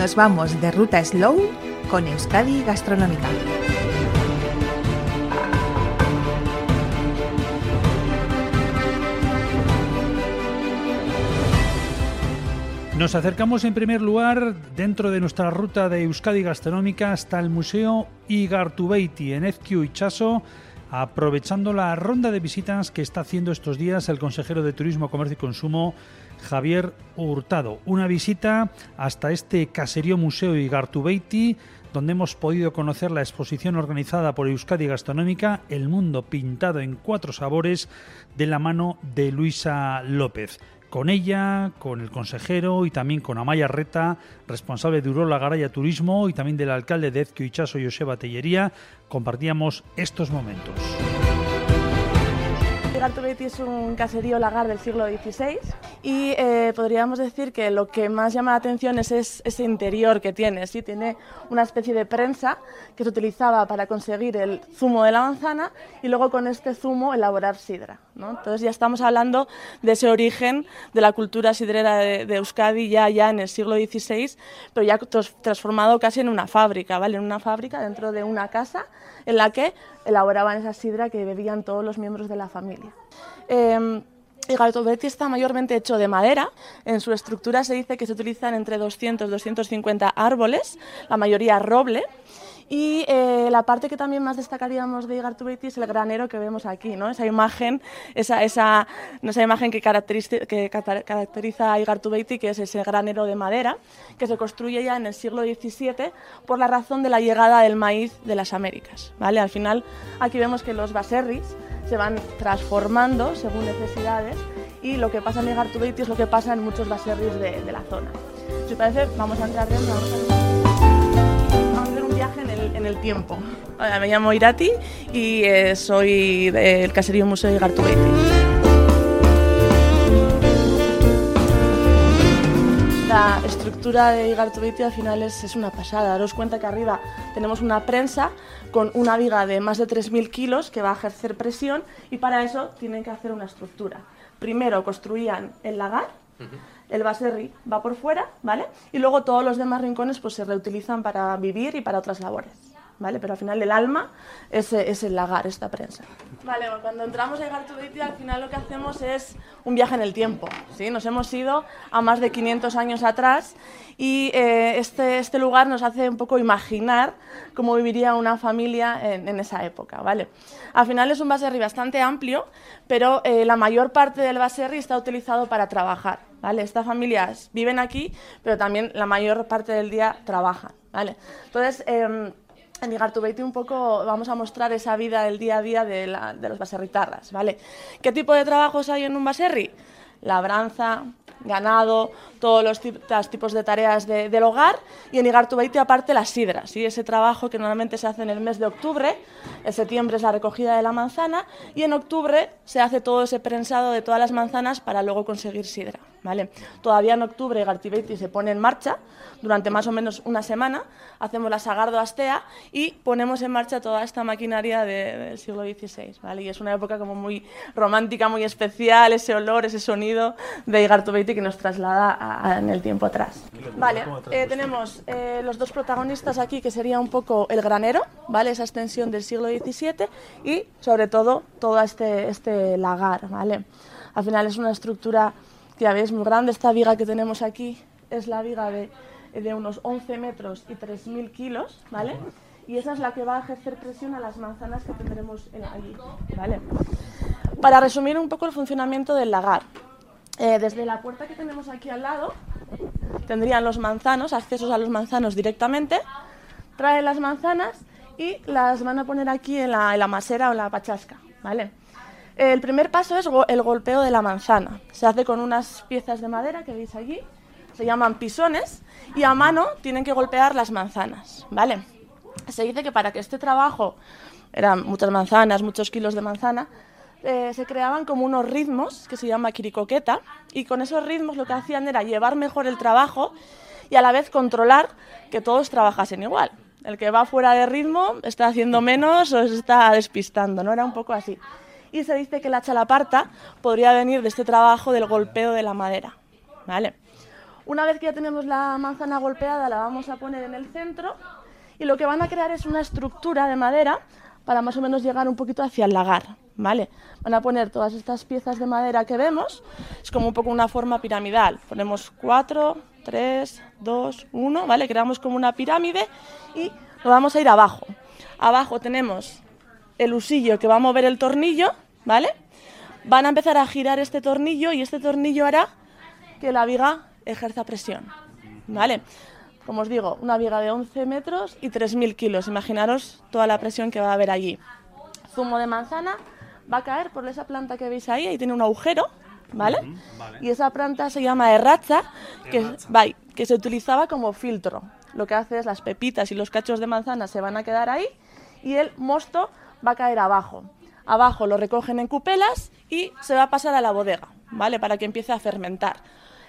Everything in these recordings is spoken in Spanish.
Nos vamos de ruta slow con Euskadi Gastronómica. Nos acercamos en primer lugar dentro de nuestra ruta de Euskadi Gastronómica hasta el Museo Igartubeiti en Ezquiu y Chaso, aprovechando la ronda de visitas que está haciendo estos días el consejero de Turismo, Comercio y Consumo, Javier Hurtado. Una visita hasta este caserío Museo Igartubeiti, donde hemos podido conocer la exposición organizada por Euskadi Gastronómica, El Mundo Pintado en Cuatro Sabores, de la mano de Luisa López. Con ella, con el consejero y también con Amaya Reta, responsable de Urola Garaya Turismo y también del alcalde de Ezquio Ichaso, Joseba Tellería, compartíamos estos momentos. Gartubetti es un caserío lagar del siglo XVI y eh, podríamos decir que lo que más llama la atención es, ese interior que tiene. ¿sí? Tiene una especie de prensa que se utilizaba para conseguir el zumo de la manzana y luego con este zumo elaborar sidra. ¿no? Entonces ya estamos hablando de ese origen de la cultura sidrera de, Euskadi ya, ya en el siglo XVI, pero ya transformado casi en una fábrica, ¿vale? en una fábrica dentro de una casa en la que elaboraban esa sidra que bebían todos los miembros de la familia. Eh, el Gartobetti está mayormente hecho de madera. En su estructura se dice que se utilizan entre 200 y 250 árboles, la mayoría roble. Y eh, la parte que también más destacaríamos de Igartubeiti es el granero que vemos aquí, ¿no? esa imagen, esa, esa, esa imagen que caracteriza, que caracteriza a Igartubeiti, que es ese granero de madera, que se construye ya en el siglo XVII por la razón de la llegada del maíz de las Américas. ¿vale? Al final aquí vemos que los baserris se van transformando según necesidades y lo que pasa en Igartubeiti es lo que pasa en muchos baserris de, de la zona. Si parece, vamos a entrar dentro. Vamos a hacer un viaje en el, en el tiempo. Hola, me llamo Irati y eh, soy del Caserío Museo Igartubeiti. La estructura de Igartubeiti al final es, es, una pasada. Daros cuenta que arriba tenemos una prensa con una viga de más de 3.000 kilos que va a ejercer presión y para eso tienen que hacer una estructura. Primero construían el lagar, el baserri va por fuera, ¿vale? Y luego todos los demás rincones pues, se reutilizan para vivir y para otras labores. ¿Vale? Pero al final el alma es, es el lagar, esta prensa. Vale, bueno, cuando entramos a Igartubeiti al final lo que hacemos es un viaje en el tiempo, ¿sí? Nos hemos ido a más de 500 años atrás y eh, este, este lugar nos hace un poco imaginar cómo viviría una familia en, en esa época, ¿vale? Al final es un baserri bastante amplio, pero eh, la mayor parte del baserri está utilizado para trabajar, ¿vale? Estas familias viven aquí, pero también la mayor parte del día trabajan, ¿vale? Entonces, eh, en Igartubeiti un poco vamos a mostrar esa vida del día a día de, la, de los baserritarras, ¿vale? ¿Qué tipo de trabajos hay en un baserri? Labranza, ganado, todos los tipos de tareas de, del hogar y en Igartubeiti aparte las sidras, ese trabajo que normalmente se hace en el mes de octubre, en septiembre es la recogida de la manzana y en octubre se hace todo ese prensado de todas las manzanas para luego conseguir sidra. ¿Vale? Todavía en octubre Igartubeiti se pone en marcha, durante más o menos una semana, hacemos la Sagardo Astea y ponemos en marcha toda esta maquinaria de, del siglo XVI. ¿vale? Y es una época como muy romántica, muy especial, ese olor, ese sonido de Igartubeiti que nos traslada a, a, en el tiempo atrás. Vale, eh, tenemos eh, los dos protagonistas aquí, que sería un poco el granero, ¿vale? esa extensión del siglo XVII, y sobre todo todo este, este lagar. ¿vale? Al final es una estructura ya veis muy grande, esta viga que tenemos aquí es la viga de, de unos 11 metros y 3.000 kilos, ¿vale? Y esa es la que va a ejercer presión a las manzanas que tendremos en allí, ¿vale? Para resumir un poco el funcionamiento del lagar, eh, desde la puerta que tenemos aquí al lado, tendrían los manzanos, accesos a los manzanos directamente, traen las manzanas y las van a poner aquí en la, en la masera o en la pachasca, ¿vale? El primer paso es el golpeo de la manzana. Se hace con unas piezas de madera que veis allí, se llaman pisones, y a mano tienen que golpear las manzanas, ¿vale? Se dice que para que este trabajo, eran muchas manzanas, muchos kilos de manzana, eh, se creaban como unos ritmos que se llama quiricoqueta y con esos ritmos lo que hacían era llevar mejor el trabajo y a la vez controlar que todos trabajasen igual. El que va fuera de ritmo está haciendo menos o se está despistando, ¿no? Era un poco así. Y se dice que la chalaparta podría venir de este trabajo del golpeo de la madera, ¿vale? Una vez que ya tenemos la manzana golpeada, la vamos a poner en el centro y lo que van a crear es una estructura de madera para más o menos llegar un poquito hacia el lagar, ¿vale? Van a poner todas estas piezas de madera que vemos, es como un poco una forma piramidal. Ponemos cuatro, tres, dos, uno, ¿vale? Creamos como una pirámide y lo vamos a ir abajo. Abajo tenemos el usillo que va a mover el tornillo, ¿vale? Van a empezar a girar este tornillo y este tornillo hará que la viga ejerza presión, ¿vale? Como os digo, una viga de 11 metros y 3.000 kilos. Imaginaros toda la presión que va a haber allí. Zumo de manzana va a caer por esa planta que veis ahí, ahí tiene un agujero, ¿vale? Y esa planta se llama erracha, que, que se utilizaba como filtro. Lo que hace es las pepitas y los cachos de manzana se van a quedar ahí y el mosto va a caer abajo. Abajo lo recogen en cupelas y se va a pasar a la bodega, ¿vale? Para que empiece a fermentar.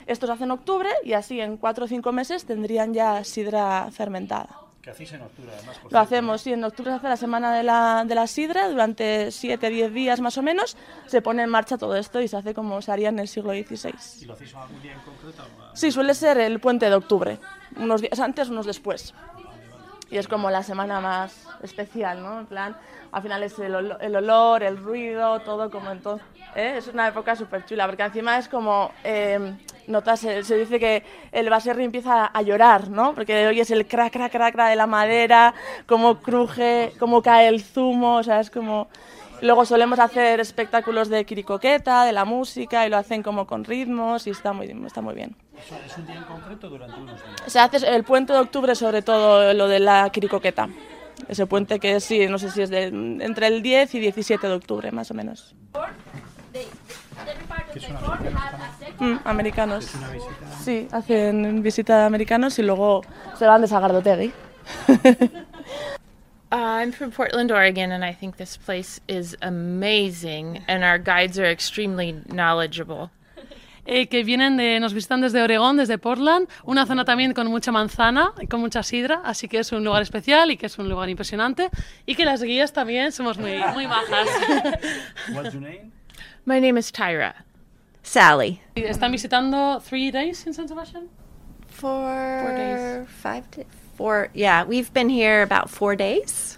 Esto se hace en octubre y así en cuatro o cinco meses tendrían ya sidra fermentada. ¿Qué hacéis en octubre además? Lo hacemos, sí, en octubre se hace la semana de la, de la sidra, durante 7, 10 días más o menos, se pone en marcha todo esto y se hace como se haría en el siglo XVI. ¿Y lo hacéis algún día en concreto? Sí, suele ser el puente de octubre, unos días antes, unos después. Y es como la semana más especial, ¿no? En plan, al final es el, olo- el olor, el ruido, todo como entonces. ¿eh? Es una época súper chula, porque encima es como. eh, notas, se, se dice que el baserri empieza a llorar, ¿no? Porque oyes el crac, crac, crac, crac de la madera, cómo cruje, cómo cae el zumo, o sea, es como. Luego solemos hacer espectáculos de quiricoqueta, de la música, y lo hacen como con ritmos, y está muy, está muy bien. ¿Eso es un día en concreto durante unos días? Se hace el puente de octubre, sobre todo lo de la quiricoqueta. Ese puente que sí, no sé si es de, entre el 10 y 17 de octubre, más o menos. Mm, americanos. Sí, hacen visita de americanos y luego se van de Sagardotegui. Uh, I'm from Portland, Oregon, and I think this place is amazing, and our guides are extremely knowledgeable. eh, que vienen de, nos visitan desde Oregón, desde Portland, una zona también con mucha manzana y con mucha sidra, así que es un lugar especial y que es un lugar impresionante y que las guías también somos muy, muy majas. What's your name? My name is Tyra. Sally. Están visitando three days in San Sebastian. For days. five to four. Yeah, we've been here about four days,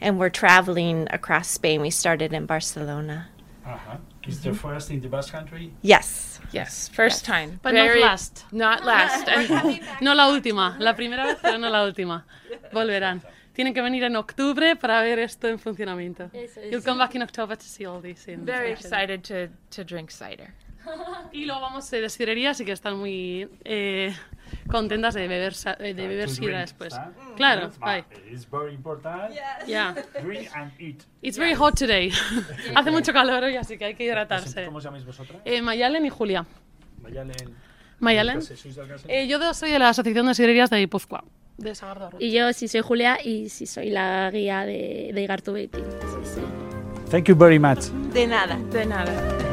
and we're traveling across Spain. We started in Barcelona. Ajá. Is the mm-hmm. first in the Basque Country? Yes. Yes, first time. But not last. Not last. No la última, la primera vez, pero no la última. Volverán. Tienen que venir en octubre para ver esto en funcionamiento. You'll come back in October to see all this in Very action. excited to, to drink cider. Y luego vamos de sidrería, así que están muy eh, contentas de beber, eh, de beber To sidra después. ¿está? Claro, bye. It's very important. Yeah. Drink and eat. It's very hot today. Hace mucho calor hoy, así que hay que hidratarse. ¿Cómo os llamáis vosotras? Eh, Mayalen y Julia. Mayalen. Mayalen. Eh, yo soy de la Asociación de Sidrerías de Guipúzcoa, de. Y yo sí soy Julia y sí soy la guía de, de Igartubeti. Sí, sí. Thank you very much. De nada. De nada.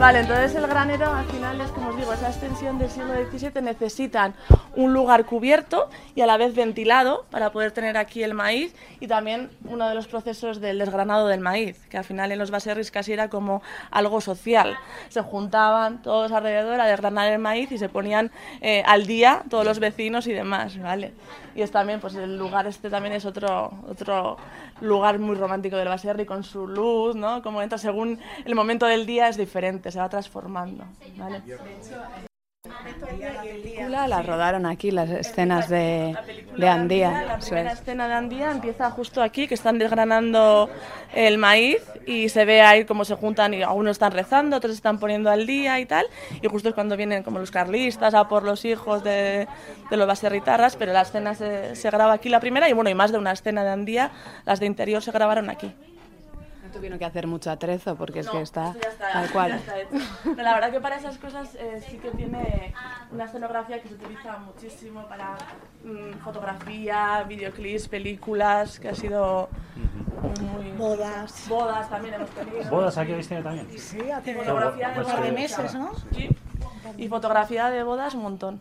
Vale, entonces el granero al final es, como os digo, esa extensión del siglo XVII necesitan un lugar cubierto y a la vez ventilado para poder tener aquí el maíz y también uno de los procesos del desgranado del maíz, que al final en los baserris casi era como algo social. Se juntaban todos alrededor a desgranar el maíz y se ponían eh, al día todos los vecinos y demás, ¿vale? Y es también, pues el lugar este también es otro, otro lugar muy romántico del baserri con su luz, ¿no? Como entra según el momento del día es diferente, se va transformando, ¿vale? Película la rodaron aquí, las escenas de, de Andía. La primera es. escena de Andía empieza justo aquí, que están desgranando el maíz y se ve ahí cómo se juntan y algunos están rezando, otros están poniendo al día y tal. Y justo es cuando vienen como los carlistas a por los hijos de, de los baserritarras, pero la escena se, se graba aquí la primera y bueno, y más de una escena de Andía, las de interior se grabaron aquí. No tuvieron que hacer mucho atrezo porque es que está, está- tal cual. está hecho. Pero la verdad que para esas cosas eh, sí que tiene una escenografía que se utiliza muchísimo para mm, fotografía, videoclips, películas, que ha sido muy... Bodas. Bodas también hemos tenido. ¿Bodas aquí habéis tenido también? Fotografía de Pues bodas. que- meses, ¿no? Sí. Y fotografía de bodas un montón.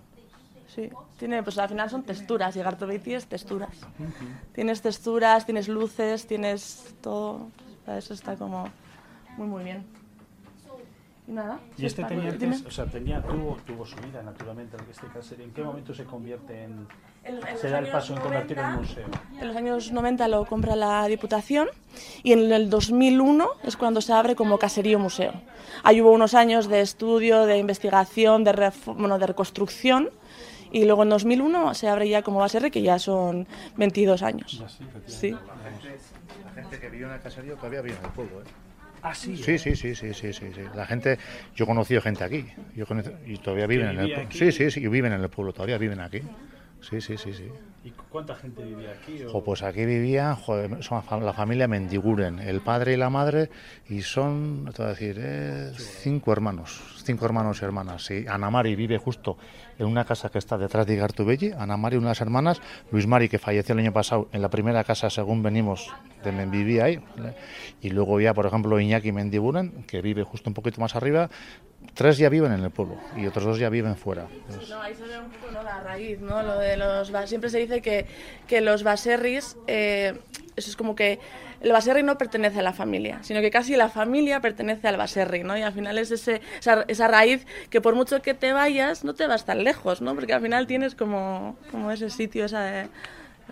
Sí. Tiene, pues al final son texturas, y Gartobeiti es texturas. Tienes texturas, tienes luces, tienes todo. Sea, eso está como muy, muy bien. Y nada. Y este tenía antes, o sea, tenía, tuvo, tuvo su vida naturalmente, este caserío. ¿En qué momento se convierte en, En- en se da el paso en convertirlo en 90, museo? En los años 90 lo compra la Diputación y en el 2001 es cuando se abre como caserío museo. Ahí hubo unos años de estudio, de investigación, de, bueno, de reconstrucción y luego en 2001 se abre ya como base que ya son 22 años. Sí. La gente que vivió en el caserío todavía vive en el pueblo, ¿eh? Ah, sí. Sí, sí, sí, sí, sí, sí, sí. La gente, yo he conocido gente aquí, yo conocí- y todavía viven en el pueblo. Sí, sí, sí, y viven en el pueblo, todavía viven aquí. Sí, sí, sí, sí. ¿Y cuánta gente vivía aquí? o- Jo, pues aquí vivía, son la familia Mendiguren, el padre y la madre, y son, te voy a decir, eh, cinco hermanos, cinco hermanos y hermanas. Sí. Ana Mari vive justo en una casa que está detrás de Igartubelli, Ana Mari, una de las hermanas, Luis Mari, que falleció el año pasado en la primera casa, según venimos, de Men- vivía ahí, ¿vale? y luego ya, por ejemplo, Iñaki Mendiguren, que vive justo un poquito más arriba, tres ya viven en el pueblo, y otros dos ya viven fuera. No, ahí se ve un poco ¿no? la raíz, ¿no? Lo de los siempre se dice que, que los baserris, eh, eso es como que el baserri no pertenece a la familia, sino que casi la familia pertenece al baserri, ¿no? Y al final es ese, esa, esa raíz que por mucho que te vayas, no te vas tan lejos, ¿no? Porque al final tienes como, como ese sitio, esa,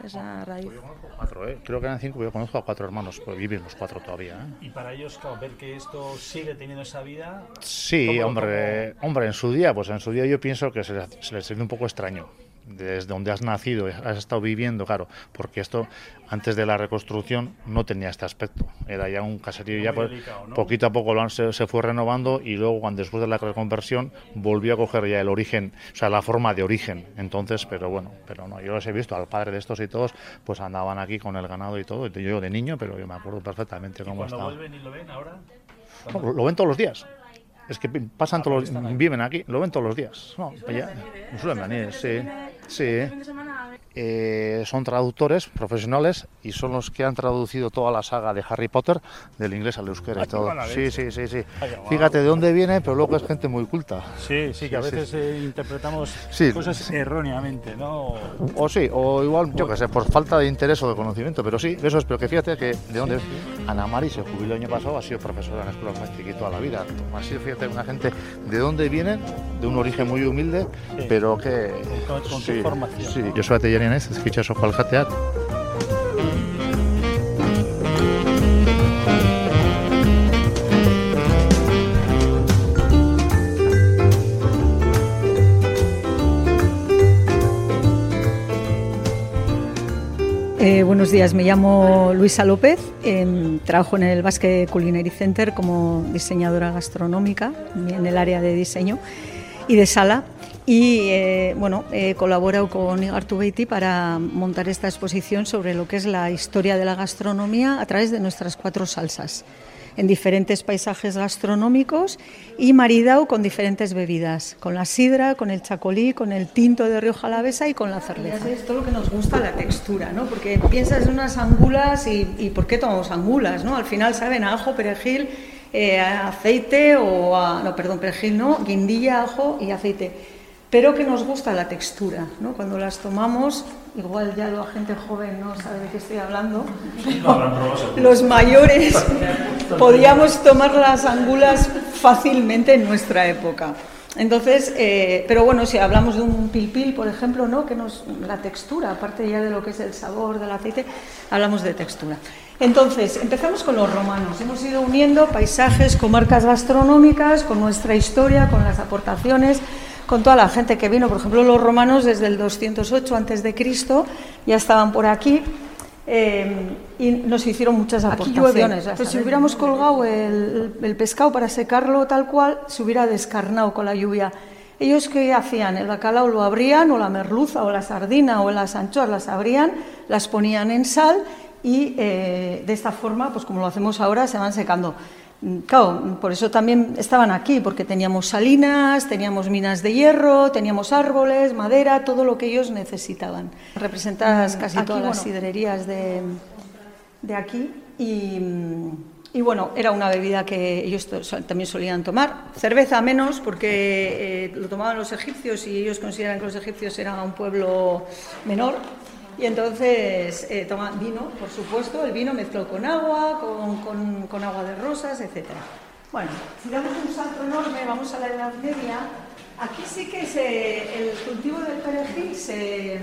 esa raíz. cuatro, ¿eh? Creo que eran cinco, yo conozco a cuatro hermanos, pues viven los cuatro todavía. ¿eh? Y para ellos, claro, ver que esto sigue teniendo esa vida. Sí, ¿cómo- hombre, hombre, en su día, pues en su día yo pienso que se les, se les un poco extraño. Desde donde has nacido, has estado viviendo, claro, porque esto antes de la reconstrucción no tenía este aspecto. Era ya un caserío, ya pues, delicado, ¿no? poquito a poco lo han- se, se fue renovando y luego cuando después de la reconversión volvió a coger ya el origen, o sea, la forma de origen. Entonces, pero bueno, pero no, yo los he visto, al padre de estos y todos, pues andaban aquí con el ganado y todo, yo de niño, pero yo me acuerdo perfectamente cómo estaba. vuelven y lo ven ahora. No, lo, ven todos los días. Es que pasan todos los, viven aquí, lo ven todos los días. No, ya- suelen venir, sí, sí. Son traductores profesionales y son los que han traducido toda la saga de Harry Potter del inglés al euskera Ah, y qué todo. Sí, sí, sí, sí. Vaya, guau. Fíjate de dónde viene, pero luego es gente muy culta. Sí, sí, que a Sí, sí. veces eh, interpretamos Sí. cosas erróneamente, ¿no? O sí, o igual, yo qué sé, por falta de interés o de conocimiento, pero sí, eso es, pero que fíjate que de dónde Ana Mari se jubiló el año pasado, ha sido profesora en escuelas Magic y toda la vida. Sido, fíjate, una gente de dónde vienen, de un origen muy humilde, pero que... Con- con qué formación, Sí, ¿no? yo soy Jateat. Eh, buenos días, me llamo Luisa López, em, trabajo en el Basque Culinary Center como diseñadora gastronómica en el área de diseño y de sala y eh, bueno, he colaborado con Igartubeiti para montar esta exposición sobre lo que es la historia de la gastronomía a través de nuestras cuatro salsas en diferentes paisajes gastronómicos y maridao con diferentes bebidas, con la sidra, con el chacolí, con el tinto de Rioja Alavesa y con la cerveza. Es todo lo que nos gusta la textura, ¿no? Porque piensas en unas angulas y, y ¿por qué tomamos angulas, no? Al final saben a ajo, perejil, eh, aceite o a, no, perdón, perejil no, guindilla, ajo y aceite. Pero que nos gusta la textura, ¿no? Cuando las tomamos, igual ya la gente joven no sabe de qué estoy hablando, los mayores podíamos tomar las angulas fácilmente en nuestra época. Entonces, eh, pero bueno, si hablamos de un pilpil, por ejemplo, ¿no? que nos, la textura, aparte ya de lo que es el sabor del aceite, hablamos de textura. Entonces, empezamos con los romanos. Hemos ido uniendo paisajes, comarcas gastronómicas, con nuestra historia, con las aportaciones, con toda la gente que vino. Por ejemplo, los romanos desde el 208 antes de Cristo ya estaban por aquí. eh, y nos hicieron muchas aportaciones. Pues si hubiéramos colgado el, el pescado para secarlo tal cual, se hubiera descarnado con la lluvia. Ellos qué hacían? El bacalao lo abrían, o la merluza, o la sardina, o las anchoas las abrían, las ponían en sal y eh, de esta forma, pues como lo hacemos ahora, se van secando. Mm, Claro, por eso también estaban aquí, porque teníamos salinas, teníamos minas de hierro, teníamos árboles, madera, todo lo que ellos necesitaban. Representadas casi todas las sidrerías de, de aquí y, y, bueno, era una bebida que ellos también solían tomar. Cerveza menos, porque eh, lo tomaban los egipcios y ellos consideran que los egipcios eran un pueblo menor. Y entonces eh, toman vino, por supuesto, el vino mezclado con agua, con, con- agua de rosas, etc. Bueno, si damos un salto enorme, vamos a la Edad Media. Aquí sí que el cultivo del perejil se,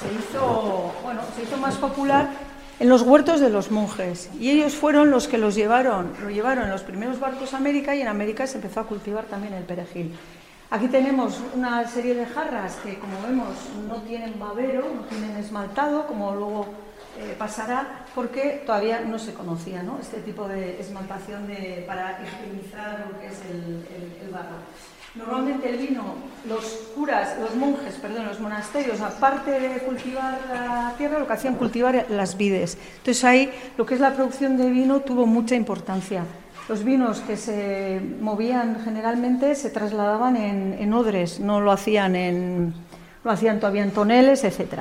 se hizo, bueno, se hizo más popular en los huertos de los monjes. Y ellos fueron los que los llevaron, lo llevaron en los primeros barcos a América y en América se empezó a cultivar también el perejil. Aquí tenemos una serie de jarras que, como vemos, no tienen babero, no tienen esmaltado, como luego eh, pasará, porque todavía no se conocía ¿no? este tipo de esmaltación de- para higienizar lo que es el, el- barro. Normalmente el vino, los curas, los monjes, perdón, los monasterios, aparte de cultivar la tierra, lo que hacían cultivar las vides. Entonces ahí lo que es la producción de vino tuvo mucha importancia. Los vinos que se movían generalmente se trasladaban en, en odres, no lo hacían, en, lo hacían todavía en toneles, etc.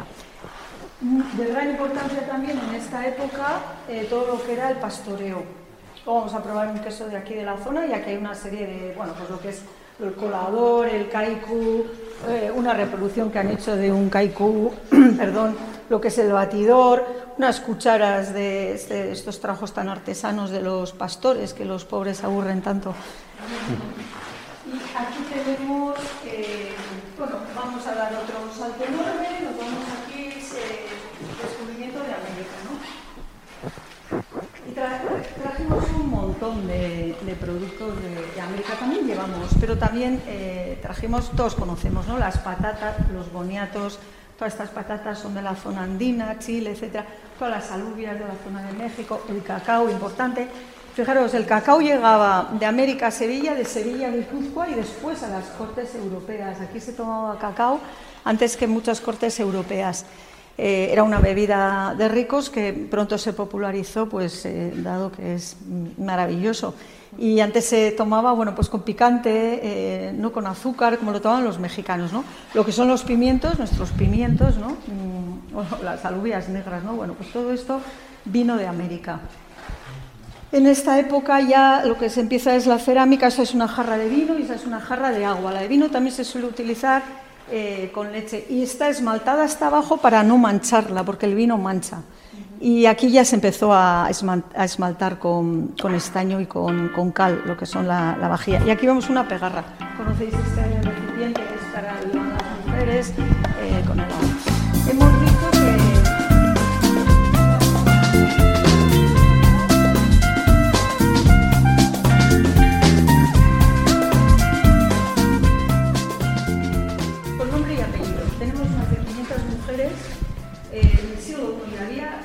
De gran importancia también en esta época eh, todo lo que era el pastoreo. Vamos a probar un queso de aquí de la zona y aquí hay una serie de, bueno, pues lo que es el colador, el kaiku, eh, una reproducción que han hecho de un kaiku, perdón, lo que es el batidor, unas cucharas de este- estos trabajos tan artesanos de los pastores que los pobres aburren tanto. Y aquí tenemos, eh, bueno, vamos a dar otro salto enorme, nos vamos aquí, es eh, el descubrimiento de América, ¿no? Y tra- trajimos un montón de, productos de, de América, también llevamos, pero también eh, trajimos, todos conocemos, ¿no? Las patatas, los boniatos, todas estas patatas son de la zona andina, Chile, etcétera, todas las alubias de la zona de México, el cacao importante. Fijaros, el cacao llegaba de América a Sevilla, de Sevilla a Guipúzcoa y después a las cortes europeas. Aquí se tomaba cacao antes que muchas cortes europeas. Eh, era una bebida de ricos que pronto se popularizó, pues eh, dado que es maravilloso. Y antes se tomaba, bueno, pues con picante, eh, no con azúcar, como lo tomaban los mexicanos, ¿no? Lo que son los pimientos, nuestros pimientos, ¿no? Mm, bueno, las alubias negras, ¿no? Bueno, pues todo esto vino de América. En esta época ya lo que se empieza es la cerámica, esa es una jarra de vino y esa es una jarra de agua. La de vino también se suele utilizar eh, con leche y está esmaltada hasta abajo para no mancharla, porque el vino mancha. Y aquí ya se empezó a esmaltar con, con estaño y con, con cal, lo que son la, la vajilla. Y aquí vemos una pegarra. ¿Conocéis este recipiente que es para las mujeres eh, con el agua? Hemos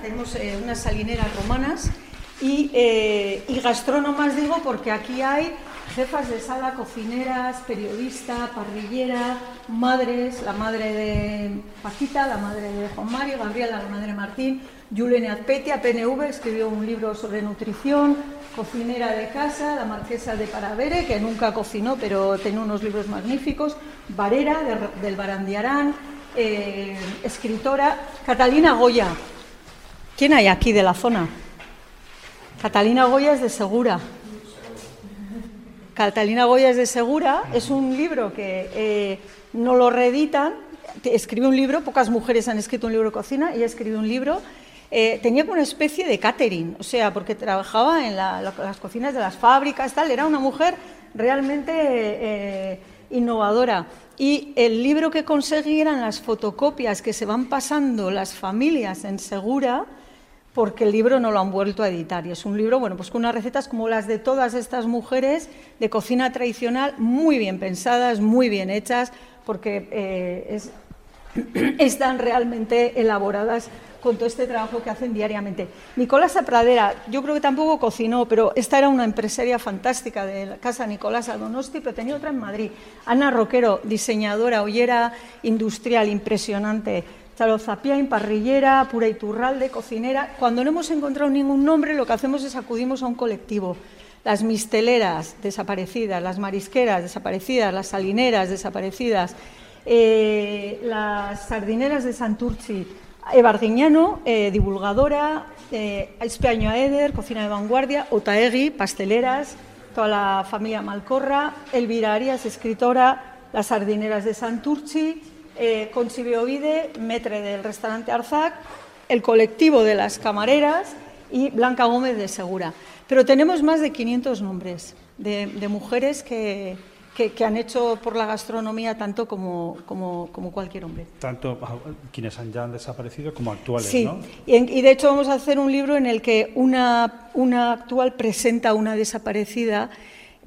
tenemos eh, unas salineras romanas y, eh, y gastrónomas, digo, porque aquí hay jefas de sala, cocineras, periodista, parrillera, madres, la madre de Paquita, la madre de Juan Mario, Gabriela, la madre de Martín, Yulene Azpetia, PNV, escribió un libro sobre nutrición, cocinera de casa, la marquesa de Paravere, que nunca cocinó, pero tenía unos libros magníficos, Varera, de- del Barandiarán, eh, escritora, Catalina Goya. ¿Quién hay aquí de la zona? Catalina Goya es de Segura. Catalina Goya es de Segura, es un libro que eh, no lo reeditan, escribe un libro, pocas mujeres han escrito un libro de cocina, ella escribió un libro, eh, tenía como una especie de catering, o sea, porque trabajaba en la- las cocinas de las fábricas, tal, era una mujer realmente eh, innovadora. Y el libro que conseguí eran las fotocopias que se van pasando las familias en Segura, porque el libro no lo han vuelto a editar. Y es un libro, bueno, pues con unas recetas como las de todas estas mujeres de cocina tradicional, muy bien pensadas, muy bien hechas, porque eh, es- están realmente elaboradas con todo este trabajo que hacen diariamente. Nicolás Pradera, yo creo que tampoco cocinó, pero esta era una empresaria fantástica de la casa Nicolás Donosti, pero tenía otra en Madrid. Ana Roquero, diseñadora, ollera industrial impresionante. Charo Zapiain, parrillera, pura Iturralde, cocinera. Cuando no hemos encontrado ningún nombre, lo que hacemos es acudimos a un colectivo. Las misteleras desaparecidas, las marisqueras desaparecidas, las salineras desaparecidas, eh, las sardineras de Santurci, Eva Arguiñano, eh, divulgadora, eh, Espeaño Eder, cocina de vanguardia, Otaegui, pasteleras, toda la familia Malcorra, Elvira Arias, escritora, las sardineras de Santurci, eh, Conchi Beovide, metre del restaurante Arzac, el colectivo de las camareras y Blanca Gómez de Segura. Pero tenemos más de 500 nombres de, de mujeres que, que, que, han hecho por la gastronomía tanto como, como, como cualquier hombre. Tanto ah, quienes han ya han desaparecido como actuales, sí. ¿no? Y, en, y de hecho vamos a hacer un libro en el que una, una actual presenta a una desaparecida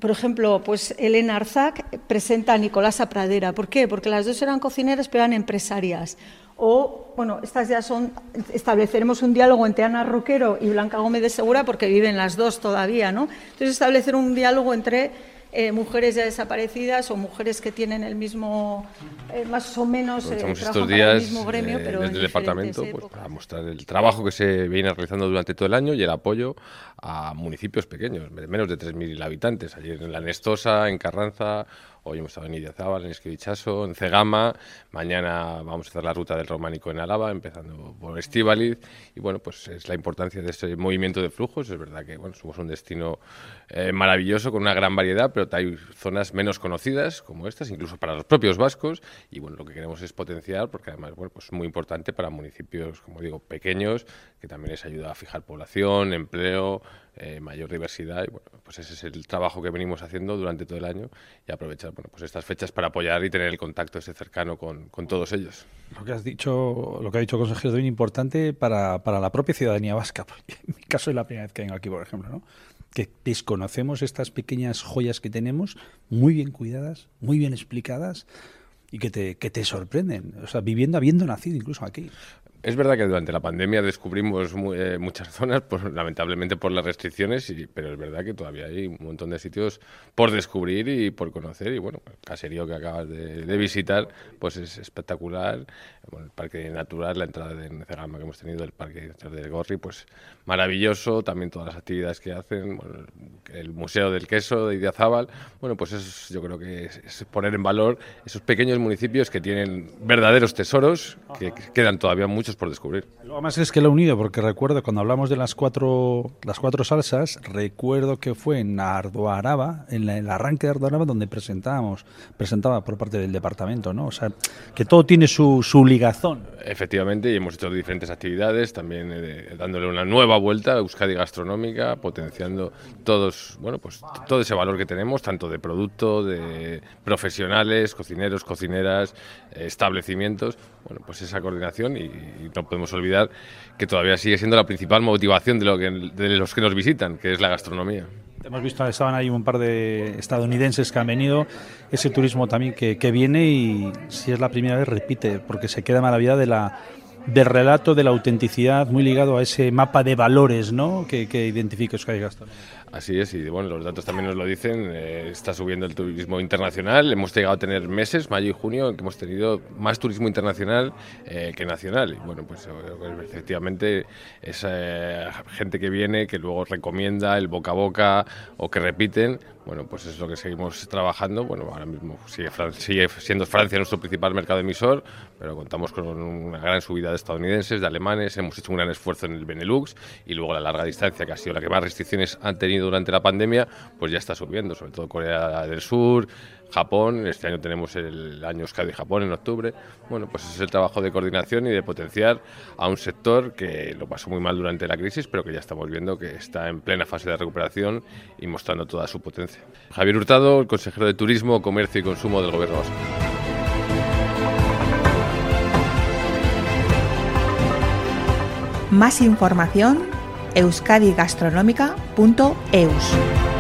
por ejemplo, pues Elena Arzac presenta a Nicolasa Pradera. ¿Por qué? Porque las dos eran cocineras, pero eran empresarias. O, bueno, estas ya son, estableceremos un diálogo entre Ana Roquero y Blanca Gómez de Segura, porque viven las dos todavía, ¿no? Entonces, establecer un diálogo entre eh, mujeres ya desaparecidas o mujeres que tienen el mismo, eh, más o menos, eh, estos días el mismo gremio, eh, pero desde el departamento pues, para mostrar el trabajo que se viene realizando durante todo el año y el apoyo a municipios pequeños, de menos de 3.000 habitantes. Ayer en La Nestosa, en Carranza, hoy hemos estado en Idiazábal, en Esquivichaso, en Cegama, mañana vamos a hacer la ruta del Románico en Álava, empezando por Estíbaliz, y bueno, pues es la importancia de ese movimiento de flujos. Es verdad que bueno, somos un destino eh, maravilloso con una gran variedad, pero hay zonas menos conocidas como estas, incluso para los propios vascos, y bueno, lo que queremos es potenciar, porque además, bueno, pues es muy importante para municipios, como digo, pequeños, que también les ayuda a fijar población, empleo, eh, mayor diversidad, y bueno, pues ese es el trabajo que venimos haciendo durante todo el año y aprovechar, bueno, pues estas fechas para apoyar y tener el contacto ese cercano con, todos ellos. Lo que has dicho, lo que ha dicho el consejero es bien importante para, para la propia ciudadanía vasca. Porque en mi caso es la primera vez que vengo aquí, por ejemplo, ¿no? que desconocemos estas pequeñas joyas que tenemos, muy bien cuidadas, muy bien explicadas y que te, que te sorprenden. O sea, viviendo, habiendo nacido incluso aquí. Es verdad que durante la pandemia descubrimos eh, muchas zonas, por- lamentablemente por las restricciones, y- pero es verdad que todavía hay un montón de sitios por descubrir y por conocer. Y bueno, el caserío que acabas de, de visitar, pues es espectacular. Bueno, el parque natural, la entrada de Necegama que hemos tenido, el parque natural de Gorri, pues maravilloso. También todas las actividades que hacen, bueno, el Museo del Queso de Idiazábal. Bueno, pues es, yo creo que es, es poner en valor esos pequeños municipios que tienen verdaderos tesoros, que, que quedan todavía muchos por descubrir. Lo más es que lo he unido, porque recuerdo cuando hablamos de las cuatro, las cuatro salsas, recuerdo que fue en Ardoaraba, en la- el arranque de Ardoaraba, donde presentábamos, presentaba por parte del departamento, ¿no? O sea, que todo tiene su, su ligazón. Efectivamente, y hemos hecho diferentes actividades, también eh, dándole una nueva vuelta a Euskadi Gastronómica, potenciando todos, bueno, pues todo ese valor que tenemos, tanto de producto, de profesionales, cocineros, cocineras, establecimientos, bueno, pues esa coordinación y, y no podemos olvidar que todavía sigue siendo la principal motivación de, lo de los que nos visitan, que es la gastronomía. Hemos visto, estaban ahí un par de estadounidenses que han venido, ese turismo también que, que viene y si es la primera vez repite, porque se queda maravillada de la del relato, de la autenticidad, muy ligado a ese mapa de valores ¿no? que, que identifica Euskadi Gastronómica. Así es, y bueno, los datos también nos lo dicen, eh, está subiendo el turismo internacional, hemos llegado a tener meses, mayo y junio, en que hemos tenido más turismo internacional eh, que nacional, y bueno, pues eh, efectivamente esa eh, gente que viene, que luego recomienda el boca a boca o que repiten, bueno, pues es lo que seguimos trabajando, bueno, ahora mismo sigue, Fran- sigue siendo Francia nuestro principal mercado emisor, pero contamos con una gran subida de estadounidenses, de alemanes, hemos hecho un gran esfuerzo en el Benelux, y luego la larga distancia, que ha sido la que más restricciones han tenido durante la pandemia, pues ya está subiendo, sobre todo Corea del Sur, Japón, este año tenemos el año Euskadi Japón en octubre. Bueno, pues ese es el trabajo de coordinación y de potenciar a un sector que lo pasó muy mal durante la crisis, pero que ya estamos viendo que está en plena fase de recuperación y mostrando toda su potencia. Javier Hurtado, el consejero de Turismo, Comercio y Consumo del Gobierno Vasco. Más información euskadigastronomica.eus.